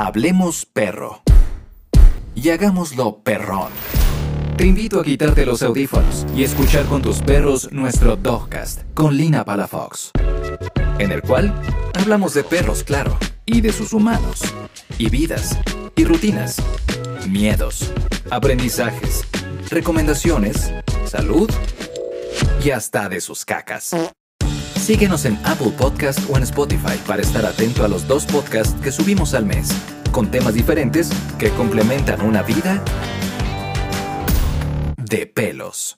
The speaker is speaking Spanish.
Hablemos perro. Y hagámoslo perrón. Te invito a quitarte los audífonos y escuchar con tus perros nuestro Dogcast con Lina Palafox. En el cual hablamos de perros, claro, y de sus humanos, y vidas, y rutinas, miedos, aprendizajes, recomendaciones, salud y hasta de sus cacas. Síguenos en Apple Podcast o en Spotify para estar atento a los dos podcasts que subimos al mes, con temas diferentes que complementan una vida de pelos.